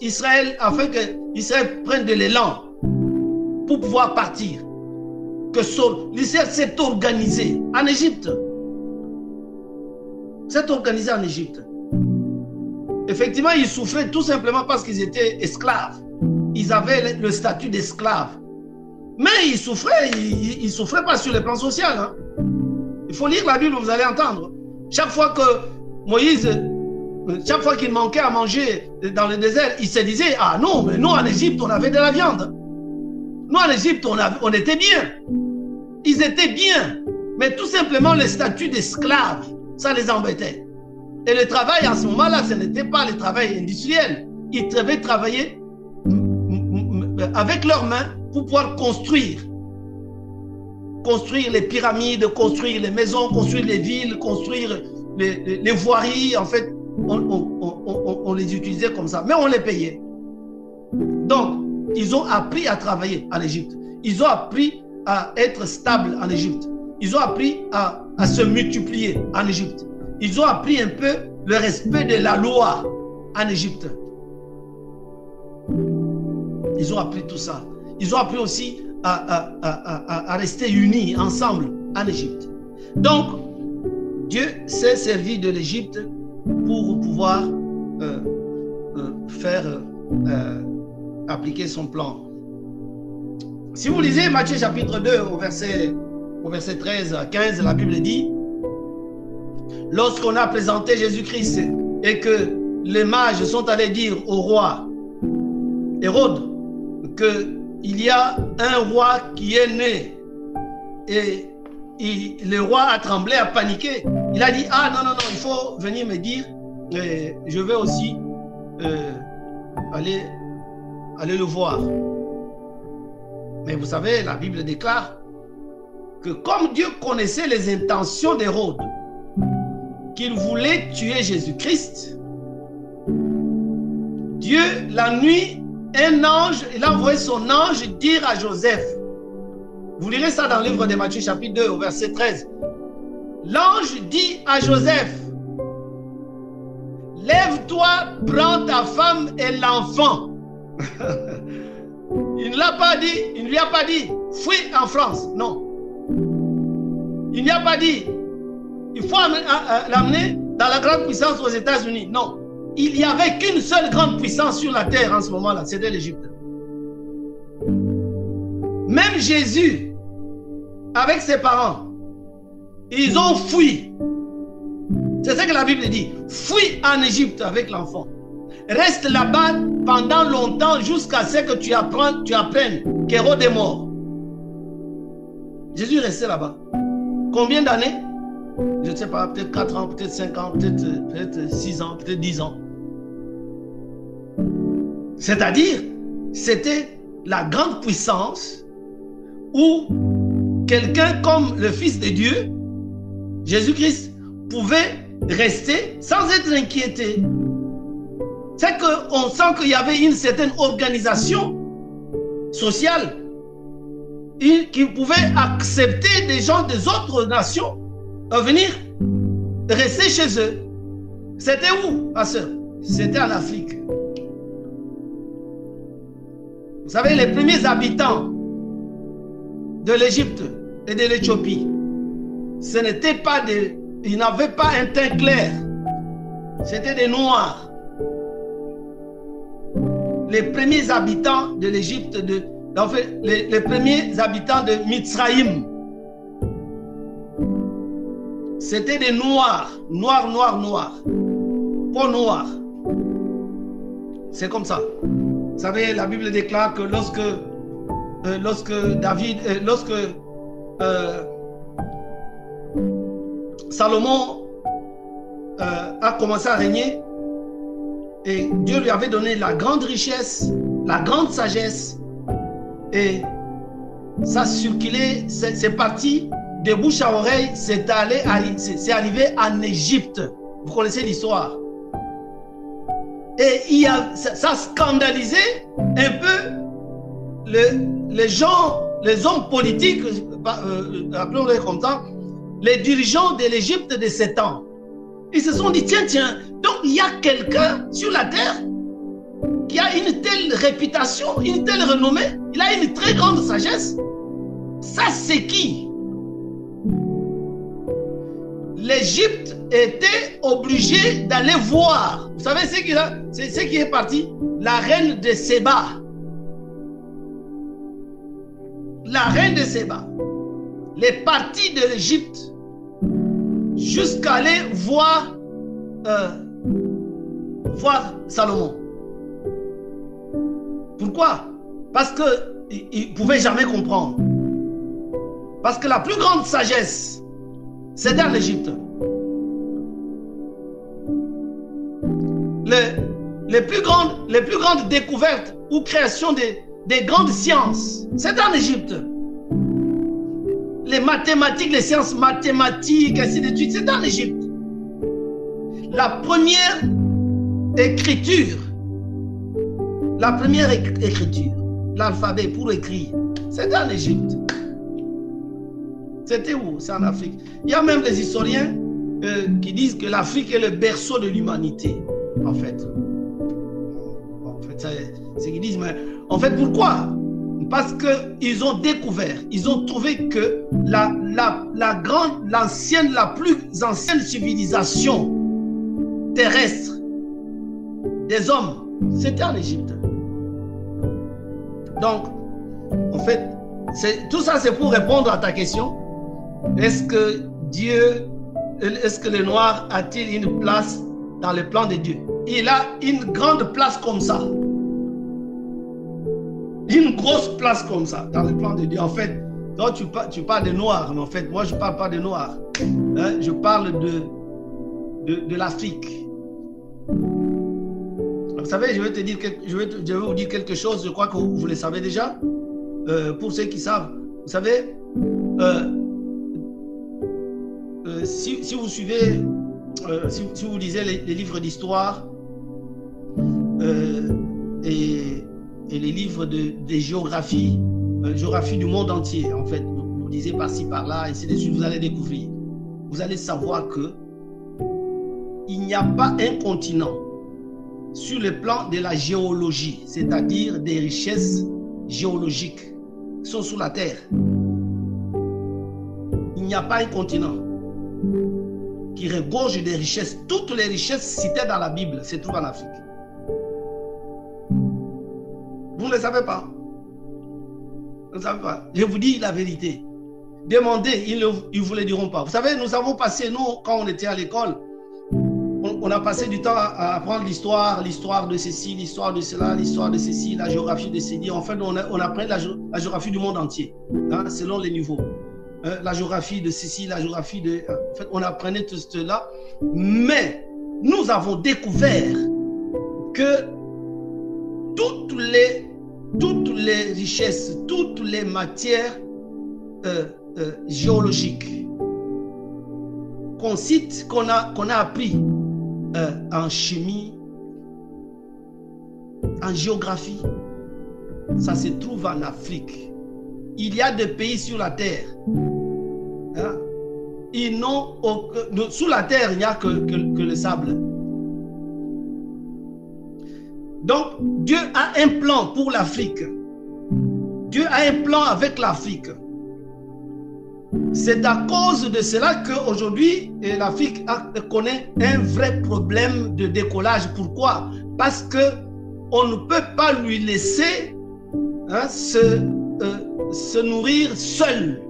Israël afin que Israël prenne de l'élan pour pouvoir partir. Que l'Israël s'est organisé en Égypte. S'est organisé en Égypte. Effectivement, ils souffraient tout simplement parce qu'ils étaient esclaves. Ils avaient le statut d'esclaves. Mais ils souffraient, ils, ils, souffraient pas sur le plan social. Hein. Il faut lire la Bible, vous allez entendre. Chaque fois que Moïse, chaque fois qu'il manquait à manger dans le désert, il se disait, ah non, mais nous en Égypte, on avait de la viande. Nous en Égypte, on, on était bien. Ils étaient bien. Mais tout simplement, le statut d'esclave, ça les embêtait. Et le travail à ce moment-là, ce n'était pas le travail industriel. Ils devaient travailler avec leurs mains pour pouvoir construire. Construire les pyramides, construire les maisons, construire les villes, construire les, voiries. En fait, on, les utilisait comme ça. Mais on les payait. Donc, ils ont appris à travailler en Égypte. Ils ont appris à être stables en Égypte. Ils ont appris à, se multiplier en Égypte. Ils ont appris un peu le respect de la loi en Égypte. Ils ont appris tout ça. Ils ont appris aussi à, rester unis ensemble en Égypte. Donc, Dieu s'est servi de l'Égypte pour pouvoir euh, euh, faire euh, appliquer son plan. Si vous lisez Matthieu chapitre 2 au verset, au verset 13 à 15, la Bible dit, lorsqu'on a présenté Jésus-Christ et que les mages sont allés dire au roi Hérode qu'il y a un roi qui est né et le roi a tremblé, a paniqué. Il a dit, ah non, non, non, il faut venir me dire, je vais aussi euh, aller, aller le voir. Mais vous savez, la Bible déclare que comme Dieu connaissait les intentions d'Hérode, qu'il voulait tuer Jésus-Christ, Dieu, la nuit, un ange, il a envoyé son ange dire à Joseph, vous lirez ça dans le livre de Matthieu chapitre 2 au verset 13, l'ange dit à Joseph, lève-toi, prends ta femme et l'enfant. il ne l'a pas dit, il ne lui a pas dit, fuis en France, non. Il n'y a pas dit, il faut euh, euh, l'amener dans la grande puissance aux États-Unis. Non. Il n'y avait qu'une seule grande puissance sur la terre en ce moment-là, c'était l'Égypte. Même Jésus, avec ses parents, ils ont fui. C'est ce que la Bible dit. Fuis en Égypte avec l'enfant. Reste là-bas pendant longtemps jusqu'à ce que tu, apprennes, tu apprennes qu'Hérode est mort. Jésus restait là-bas. Combien d'années? Je ne sais pas, peut-être 4 ans, peut-être 5 ans, peut-être 6 ans, peut-être 10 ans. C'est-à-dire, c'était la grande puissance où quelqu'un comme le Fils de Dieu, Jésus-Christ, pouvait rester sans être inquiété. C'est qu'on sent qu'il y avait une certaine organisation sociale qui pouvait accepter des gens des autres nations venir rester chez eux. C'était où, ma C'était en Afrique. Vous savez, les premiers habitants de l'Égypte et de l'Éthiopie, ce n'était pas des... Ils n'avaient pas un teint clair. C'était des Noirs. Les premiers habitants de l'Égypte, les, premiers habitants de Mitzraïm, c'était des noirs, noirs, noirs, noirs. Pas noirs. C'est comme ça. Vous savez, la Bible déclare que lorsque euh, lorsque David, euh, lorsque Salomon a commencé à régner, et Dieu lui avait donné la grande richesse, la grande sagesse, et ça circulait, c'est parti de bouche à oreille, c'est allé, c'est arrivé en Égypte. Vous connaissez l'histoire. Et il a, ça, a scandalisé un peu les gens, les hommes politiques, euh, appelons-les comme ça, les dirigeants de l'Égypte de ces temps. Ils se sont dit, tiens, tiens, donc il y a quelqu'un sur la terre qui a une telle réputation, une telle renommée, il a une très grande sagesse. Ça, c'est qui? L'Égypte était obligée d'aller voir. Vous savez ce qui, c'est ce qui est parti? La reine de Séba. La reine de Séba. Les parties de l'Égypte jusqu'à aller voir, euh, voir Salomon. Pourquoi? Parce qu'il ne pouvait jamais comprendre. Parce que la plus grande sagesse, c'est dans l'Égypte. Les plus grandes découvertes ou créations des, des grandes sciences, c'est en Égypte. Les mathématiques, les sciences mathématiques, ainsi de suite, c'est en Égypte. La première écriture, la première écriture, l'alphabet pour écrire, c'est en Égypte. C'était où? C'est en Afrique. Il y a même des historiens euh, qui disent que l'Afrique est le berceau de l'humanité, en fait. En fait, c'est ce qu'ils disent. Mais en fait, pourquoi? Parce qu'ils ont découvert, ils ont trouvé que la, grande, l'ancienne, la plus ancienne civilisation terrestre des hommes, c'était en Égypte. Donc, en fait, tout ça, c'est pour répondre à ta question. Est-ce que Dieu, est-ce que le noir a-t-il une place dans le plan de Dieu? Il a une grande place comme ça. Une grosse place comme ça dans le plan de Dieu. En fait, tu, tu parles de noir, mais en fait, moi, je ne parle pas de noir. Hein, je parle de, l'Afrique. Vous savez, je vais, vous dire quelque chose, je crois que vous, le savez déjà. Euh, pour ceux qui savent, vous savez, euh, euh, si, vous suivez, si, vous lisez les, livres d'histoire euh, et, les livres de, géographie, géographie du monde entier, en fait, vous, lisez par-ci, par-là, et c'est dessus vous allez découvrir. Vous allez savoir que il n'y a pas un continent sur le plan de la géologie, c'est-à-dire des richesses géologiques qui sont sous la terre. Il n'y a pas un continent qui regorge des richesses. Toutes les richesses citées dans la Bible se trouvent en Afrique. Vous ne le savez pas. Pas. Je vous dis la vérité. Demandez, ils ne vous le diront pas. Vous savez, nous avons passé, nous, quand on était à l'école, on, a passé du temps à, apprendre l'histoire, l'histoire de ceci, l'histoire de cela, l'histoire de ceci, la géographie de ceci. En fait, on, on apprend la, géographie du monde entier, hein, selon les niveaux. Euh, la géographie de ceci, la géographie de... En fait, on apprenait tout cela. Mais nous avons découvert que toutes les, toutes les richesses, toutes les matières euh, euh, géologiques qu'on cite, qu'on a, qu'on a appris en chimie, en géographie, ça se trouve en Afrique. Il y a des pays sur la terre Hein? Ils n'ont sous la terre, il n'y a que, que, le sable. Donc, Dieu a un plan pour l'Afrique. Dieu a un plan avec l'Afrique. C'est à cause de cela qu'aujourd'hui, l'Afrique connaît un vrai problème de décollage. Pourquoi? Parce que on ne peut pas lui laisser hein, se, euh, se nourrir seul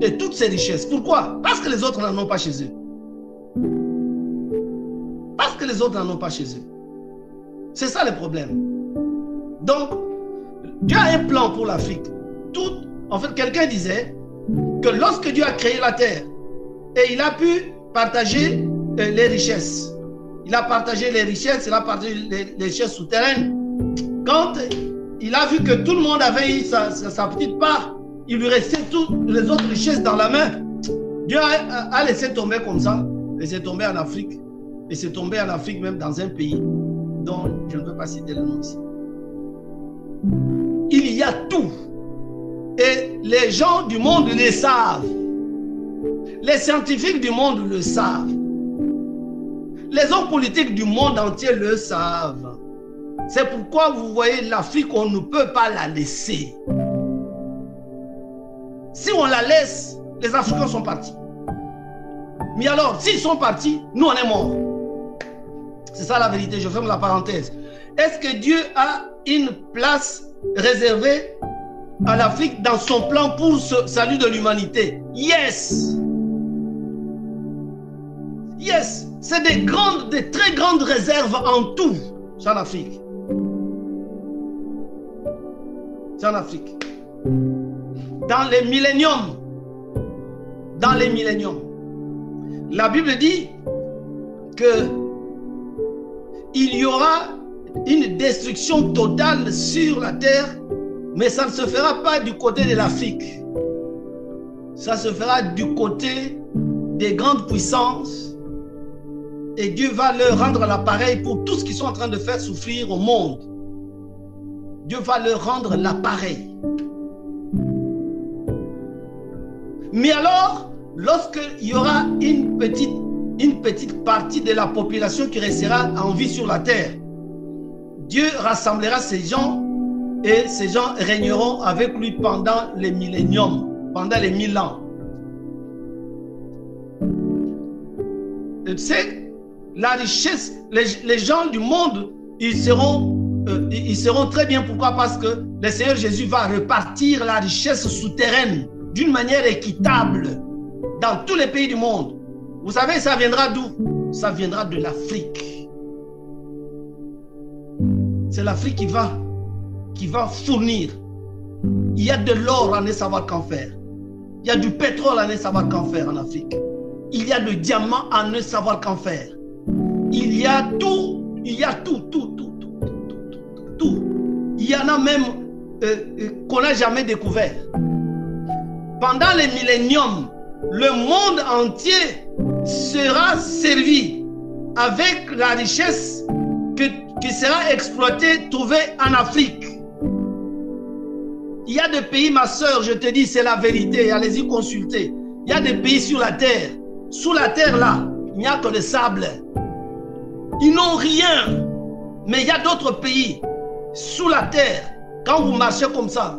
et toutes ces richesses. Pourquoi? Parce que les autres n'en ont pas chez eux. Parce que les autres n'en ont pas chez eux. C'est ça le problème. Donc, Dieu a un plan pour l'Afrique. Tout, en fait, quelqu'un disait que lorsque Dieu a créé la terre et il a pu partager euh, les richesses, il a partagé les richesses, il a partagé les, richesses souterraines. Quand il a vu que tout le monde avait eu sa, petite part, il lui restait toutes les autres richesses dans la main. Dieu a, a laissé tomber comme ça, laissé tomber en Afrique, et c'est tombé en Afrique même dans un pays dont je ne peux pas citer le nom ici. Il y a tout. Et les gens du monde le savent. Les scientifiques du monde le savent. Les hommes politiques du monde entier le savent. C'est pourquoi vous voyez l'Afrique, on ne peut pas la laisser. Si on la laisse, les Africains sont partis. Mais alors, s'ils sont partis, nous, on est morts. C'est ça la vérité, je ferme la parenthèse. Est-ce que Dieu a une place réservée à l'Afrique dans son plan pour le salut de l'humanité? Yes Yes c'est des grandes, des très grandes réserves en tout. C'est en Afrique. C'est en Afrique. Dans les milléniums, dans les milléniums, la Bible dit que il y aura une destruction totale sur la terre, mais ça ne se fera pas du côté de l'Afrique. Ça se fera du côté des grandes puissances et Dieu va leur rendre l'appareil pour tout ce qu'ils sont en train de faire souffrir au monde. Dieu va leur rendre l'appareil. Mais alors, lorsqu'il y aura une petite, une petite partie de la population qui restera en vie sur la terre, Dieu rassemblera ces gens et ces gens régneront avec lui pendant les milléniums, pendant les mille ans. Tu sais, la richesse, les, gens du monde, ils seront, euh, ils seront très bien. Pourquoi? Parce que le Seigneur Jésus va repartir la richesse souterraine d'une manière équitable dans tous les pays du monde. Vous savez, ça viendra d'où? Ça viendra de l'Afrique. C'est l'Afrique qui va, qui va fournir. Il y a de l'or à ne savoir qu'en faire. Il y a du pétrole à ne savoir qu'en faire en Afrique. Il y a le diamant à ne savoir qu'en faire. Il y a tout, il y a tout, tout, tout, tout, tout, tout. Il y en a même euh, euh, qu'on n'a jamais découvert. Pendant les milléniums, le monde entier sera servi avec la richesse qui sera exploitée, trouvée en Afrique. Il y a des pays, ma soeur, je te dis, c'est la vérité, allez-y consulter. Il y a des pays sur la terre. Sous la terre, là, il n'y a que le sable. Ils n'ont rien. Mais il y a d'autres pays sous la terre. Quand vous marchez comme ça,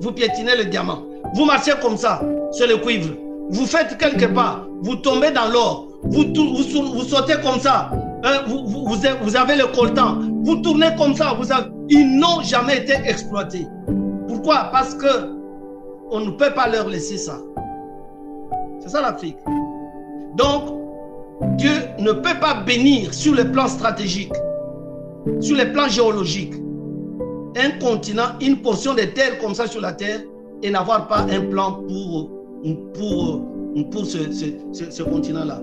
vous piétinez le diamant. Vous marchez comme ça, sur le cuivre. Vous faites quelque part, vous tombez dans l'or. Vous, vous, sautez comme ça. Hein, vous, vous, avez le coltan. Vous tournez comme ça. Vous avez... Ils n'ont jamais été exploités. Pourquoi? Parce que on ne peut pas leur laisser ça. C'est ça l'Afrique. Donc, Dieu ne peut pas bénir sur le plan stratégique, sur le plan géologique, un continent, une portion de terre comme ça sur la terre et n'avoir pas un plan pour, pour, pour ce, ce, continent-là.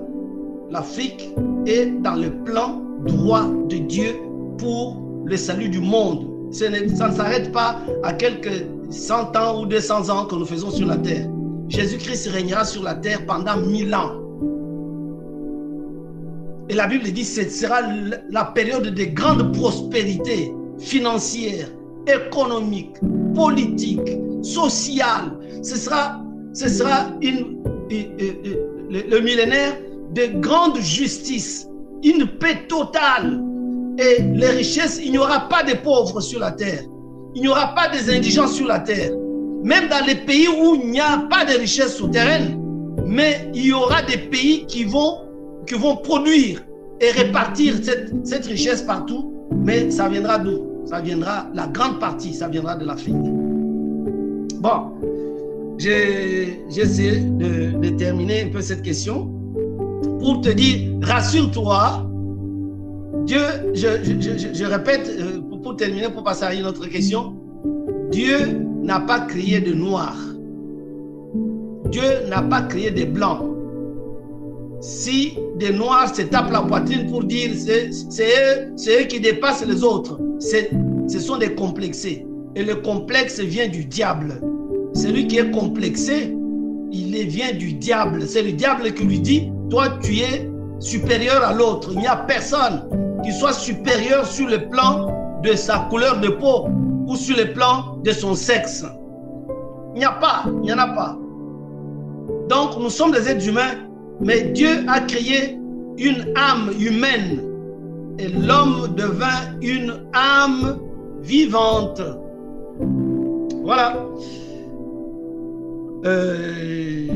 L'Afrique est dans le plan droit de Dieu pour le salut du monde. ça ne s'arrête pas à quelques cent ans ou 200 ans que nous faisons sur la terre. Jésus-Christ régnera sur la terre pendant mille ans. Et la Bible dit que ce sera la période de grande prospérité financière, économique, politique, sociale. Ce sera, ce sera le, millénaire de grande justice, une paix totale. Et les richesses, il n'y aura pas de pauvres sur la terre. Il n'y aura pas des indigents sur la terre. Même dans les pays où il n'y a pas de richesses souterraines, mais il y aura des pays qui vont vont produire et répartir cette, cette richesse partout, mais ça viendra d'où? Ça viendra, la grande partie, ça viendra de l'Afrique. Bon, j'ai essayé de, de, terminer un peu cette question pour te dire, rassure-toi, Dieu, je, je, je, je répète, euh, pour, terminer, pour passer à une autre question, Dieu n'a pas créé de noirs. Dieu n'a pas créé des blancs. Si des noirs se tapent la poitrine pour dire c'est eux, qui dépassent les autres, ce sont des complexés. Et le complexe vient du diable. Celui qui est complexé, il vient du diable. C'est le diable qui lui dit, toi tu es supérieur à l'autre. Il n'y a personne qui soit supérieur sur le plan de sa couleur de peau ou sur le plan de son sexe. Il n'y a pas, il n'y en a pas. Donc nous sommes des êtres humains, mais Dieu a créé une âme humaine et l'homme devint une âme vivante. Voilà. Euh,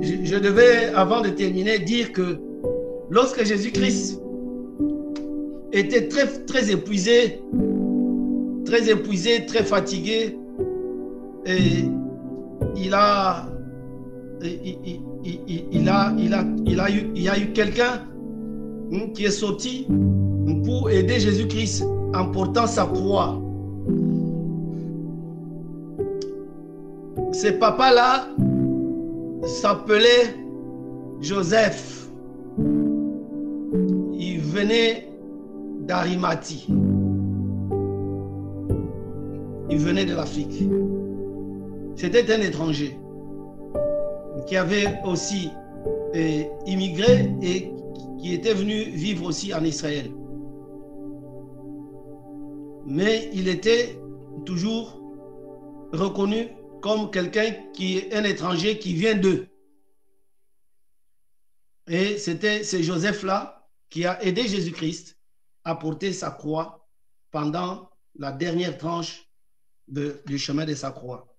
je, devais, avant de terminer, dire que lorsque Jésus-Christ était très, très épuisé, très épuisé, très fatigué, il a, il, a, il a, il a eu, il y a eu quelqu'un hmm, qui est sorti pour aider Jésus-Christ en portant sa croix. Ce papa-là s'appelait Joseph. Il venait d'Arimati. Il venait de l'Afrique. C'était un étranger qui avait aussi eh, immigré et qui était venu vivre aussi en Israël. Mais il était toujours reconnu comme quelqu'un qui est un étranger qui vient d'eux. Et c'était ce Joseph-là qui a aidé Jésus-Christ à porter sa croix pendant la dernière tranche du chemin de sa croix.